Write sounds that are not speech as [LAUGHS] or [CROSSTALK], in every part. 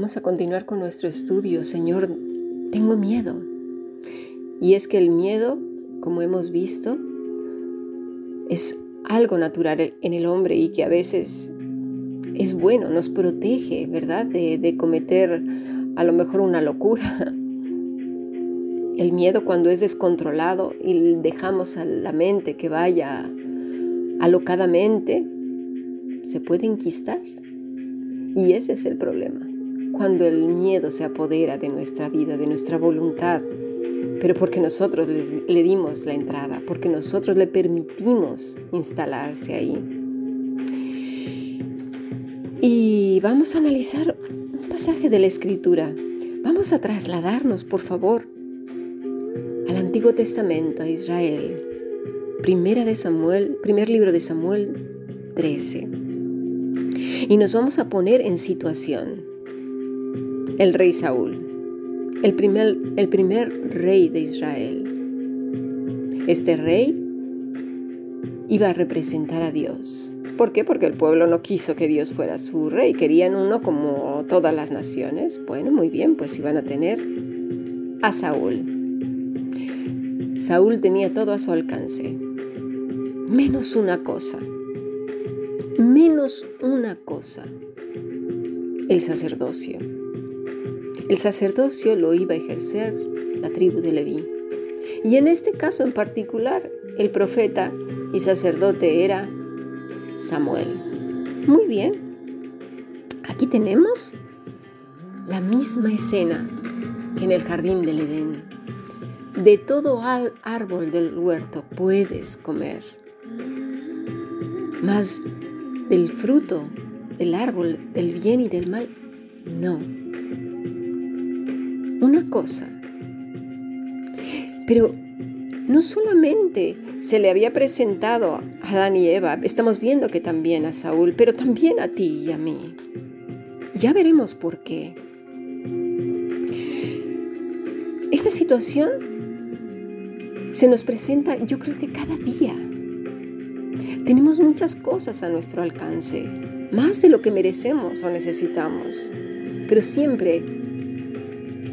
Vamos a continuar con nuestro estudio. Señor, tengo miedo. Y es que el miedo, como hemos visto, es algo natural en el hombre y que a veces es bueno, nos protege, ¿verdad? De, cometer a lo mejor una locura. El miedo cuando es descontrolado y dejamos a la mente que vaya alocadamente, se puede enquistar. Y ese es el problema cuando el miedo se apodera de nuestra vida, de nuestra voluntad, pero porque nosotros le dimos la entrada, porque nosotros le permitimos instalarse ahí. Y vamos a analizar un pasaje de la Escritura. Vamos a trasladarnos, por favor, al Antiguo Testamento, a Israel. Primera de Samuel, primer libro de Samuel 13. Y nos vamos a poner en situación el rey Saúl, el primer, rey de Israel. Este rey iba a representar a Dios. ¿Por qué? Porque el pueblo no quiso que Dios fuera su rey, querían uno como todas las naciones. Bueno, muy bien, pues iban a tener a Saúl. Saúl tenía todo a su alcance, menos una cosa, menos una cosa, el sacerdocio. El sacerdocio lo iba a ejercer la tribu de Leví. Y en este caso en particular, el profeta y sacerdote era Samuel. Muy bien. Aquí tenemos la misma escena que en el jardín del Edén. De todo árbol del huerto puedes comer, mas del fruto del árbol del bien y del mal, no una cosa. Pero no solamente se le había presentado a Adán y Eva, estamos viendo que también a Saúl, pero también a ti y a mí. Ya veremos por qué. Esta situación se nos presenta yo creo que cada día. Tenemos muchas cosas a nuestro alcance, más de lo que merecemos o necesitamos, pero siempre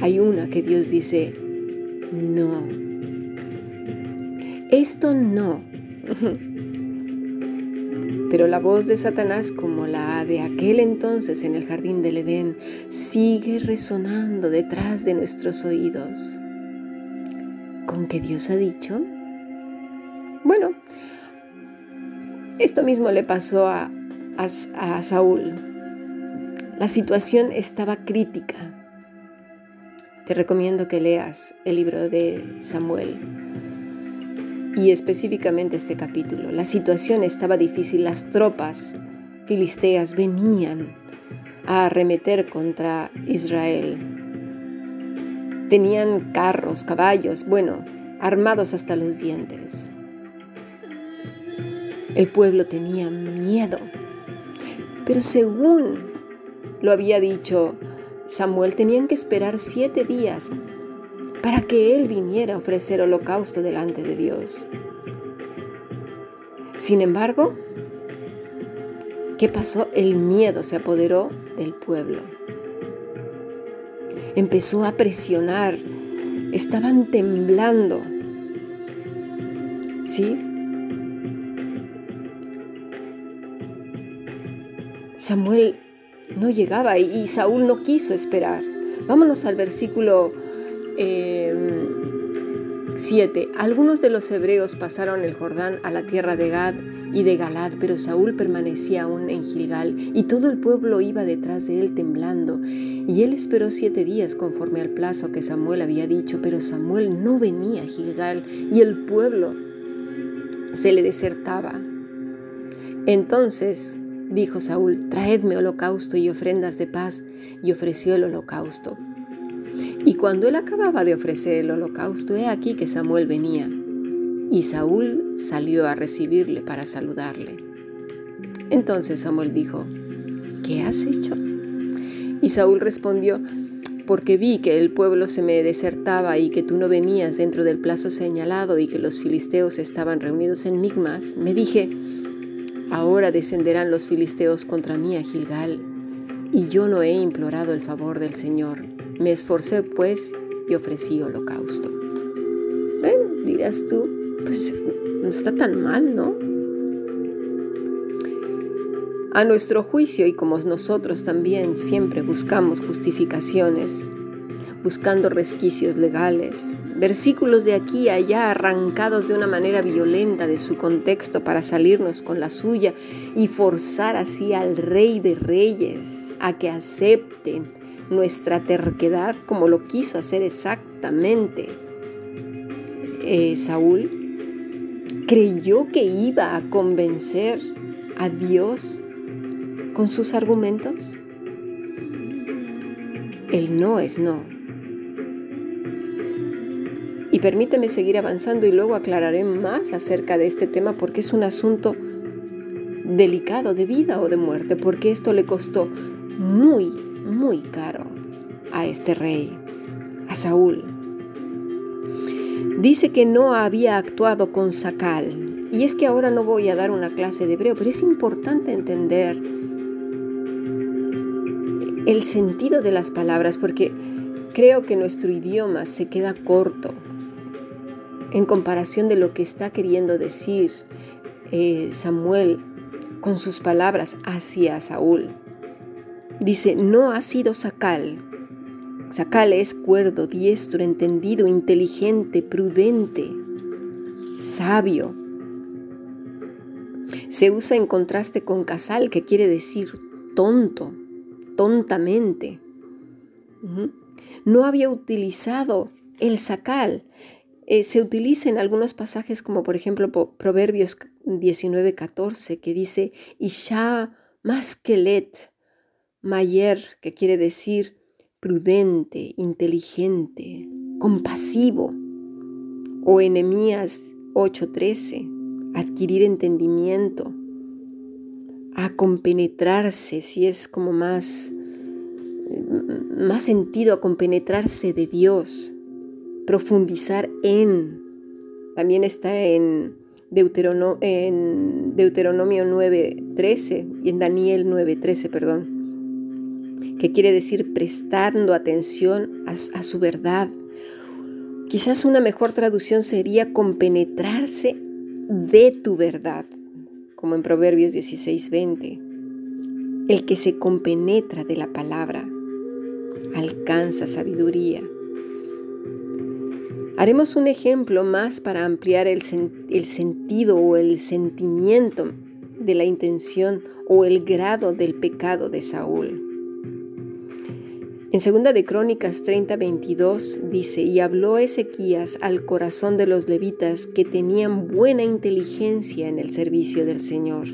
hay una que Dios dice, no. Esto no. [LAUGHS] Pero la voz de Satanás, como la de aquel entonces en el jardín del Edén, sigue resonando detrás de nuestros oídos. ¿Con qué Dios ha dicho? Bueno, esto mismo le pasó a, a Saúl. La situación estaba crítica. Te recomiendo que leas el libro de Samuel y específicamente este capítulo. La situación estaba difícil, las tropas filisteas venían a arremeter contra Israel. Tenían carros, caballos, bueno, armados hasta los dientes. El pueblo tenía miedo, pero según lo había dicho Samuel tenían que esperar siete días para que él viniera a ofrecer holocausto delante de Dios. Sin embargo, ¿qué pasó? El miedo se apoderó del pueblo. Empezó a presionar, estaban temblando. ¿Sí? Samuel no llegaba y, Saúl no quiso esperar. Vámonos al versículo 7. Em, Algunos de los hebreos pasaron el Jordán a la tierra de Gad y de Galad, pero Saúl permanecía aún en Gilgal y todo el pueblo iba detrás de él temblando. Y él esperó siete días conforme al plazo que Samuel había dicho, pero Samuel no venía a Gilgal y el pueblo se le desertaba. Entonces Dijo Saúl, traedme holocausto y ofrendas de paz, y ofreció el holocausto. Y cuando él acababa de ofrecer el holocausto, he aquí que Samuel venía, y Saúl salió a recibirle para saludarle. Entonces Samuel dijo, ¿qué has hecho? Y Saúl respondió, porque vi que el pueblo se me desertaba y que tú no venías dentro del plazo señalado y que los filisteos estaban reunidos en Migmas, me dije, Ahora descenderán los filisteos contra mí a Gilgal. y yo no he implorado el favor del Señor. Me esforcé pues y ofrecí holocausto. Bueno, dirás tú, pues no está tan mal, ¿no? A nuestro juicio y como nosotros también siempre buscamos justificaciones, buscando resquicios legales, versículos de aquí y allá arrancados de una manera violenta de su contexto para salirnos con la suya y forzar así al rey de reyes a que acepten nuestra terquedad como lo quiso hacer exactamente eh, Saúl, creyó que iba a convencer a Dios con sus argumentos. El no es no. Y permíteme seguir avanzando y luego aclararé más acerca de este tema porque es un asunto delicado de vida o de muerte, porque esto le costó muy, muy caro a este rey, a Saúl. Dice que no había actuado con sacal. Y es que ahora no voy a dar una clase de hebreo, pero es importante entender el sentido de las palabras porque creo que nuestro idioma se queda corto en comparación de lo que está queriendo decir eh, Samuel con sus palabras hacia Saúl. Dice, no ha sido Sacal. Sacal es cuerdo, diestro, entendido, inteligente, prudente, sabio. Se usa en contraste con casal, que quiere decir tonto, tontamente. No había utilizado el sacal, eh, se utiliza en algunos pasajes como por ejemplo Proverbios 19:14 que dice Isha maskelet mayer, que quiere decir prudente, inteligente, compasivo. O Enemías 8:13, adquirir entendimiento, a compenetrarse, si es como más, más sentido a compenetrarse de Dios profundizar en. También está en, Deuteronomio, en Deuteronomio 9.13 y en Daniel 9.13, perdón, que quiere decir prestando atención a, a su verdad. Quizás una mejor traducción sería compenetrarse de tu verdad, como en Proverbios 16:20. El que se compenetra de la palabra alcanza sabiduría. Haremos un ejemplo más para ampliar el, sentido o el sentimiento de la intención o el grado del pecado de Saúl. En segunda de Crónicas 30:22 dice, y habló Ezequías al corazón de los levitas que tenían buena inteligencia en el servicio del Señor.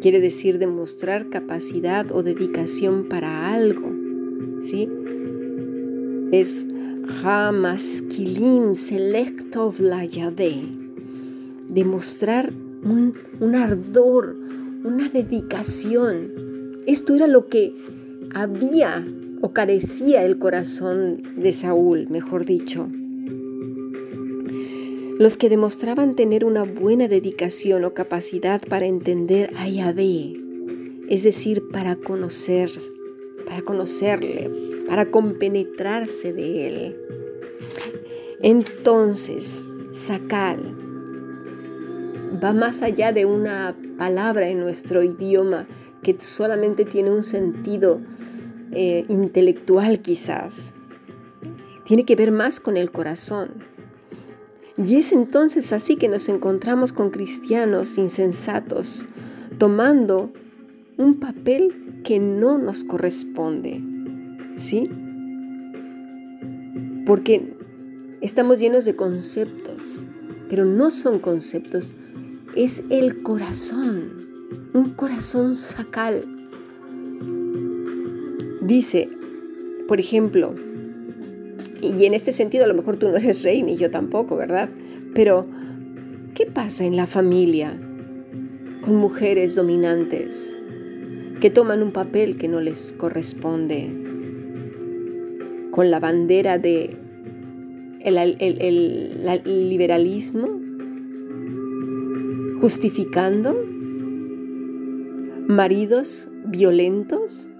Quiere decir demostrar capacidad o dedicación para algo, ¿sí? Es Hamaskilim Selektov la Yahvé. Demostrar un, un ardor, una dedicación. Esto era lo que había o carecía el corazón de Saúl, mejor dicho. Los que demostraban tener una buena dedicación o capacidad para entender a Yahvé, es decir, para conocer, para conocerle, para compenetrarse de él. Entonces, sacal va más allá de una palabra en nuestro idioma que solamente tiene un sentido eh, intelectual quizás. Tiene que ver más con el corazón. Y es entonces así que nos encontramos con cristianos insensatos, tomando un papel que no nos corresponde. ¿Sí? Porque estamos llenos de conceptos, pero no son conceptos, es el corazón, un corazón sacal. Dice, por ejemplo, y en este sentido a lo mejor tú no eres rey ni yo tampoco, ¿verdad? Pero, ¿qué pasa en la familia con mujeres dominantes que toman un papel que no les corresponde? Con la bandera de el, liberalismo, justificando maridos violentos,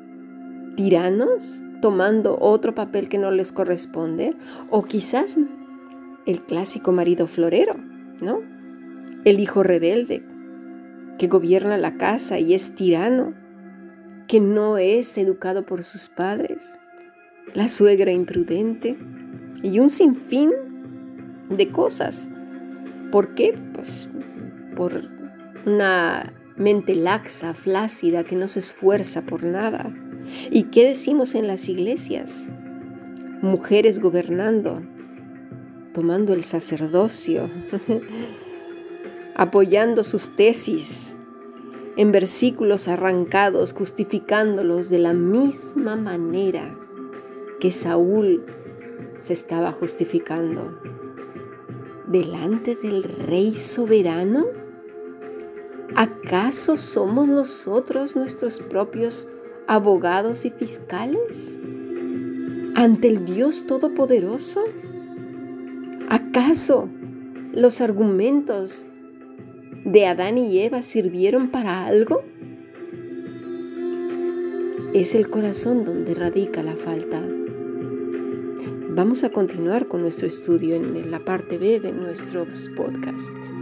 tiranos tomando otro papel que no les corresponde, o quizás el clásico marido florero, ¿no? El hijo rebelde que gobierna la casa y es tirano, que no es educado por sus padres, la suegra imprudente y un sinfín de cosas. ¿Por qué? Pues por una mente laxa, flácida, que no se esfuerza por nada. ¿Y qué decimos en las iglesias? Mujeres gobernando, tomando el sacerdocio, [LAUGHS] apoyando sus tesis en versículos arrancados, justificándolos de la misma manera que Saúl se estaba justificando. ¿Delante del Rey soberano? ¿Acaso somos nosotros nuestros propios abogados y fiscales? ¿Ante el Dios Todopoderoso? ¿Acaso los argumentos de Adán y Eva sirvieron para algo? Es el corazón donde radica la falta. Vamos a continuar con nuestro estudio en la parte B de nuestros podcasts.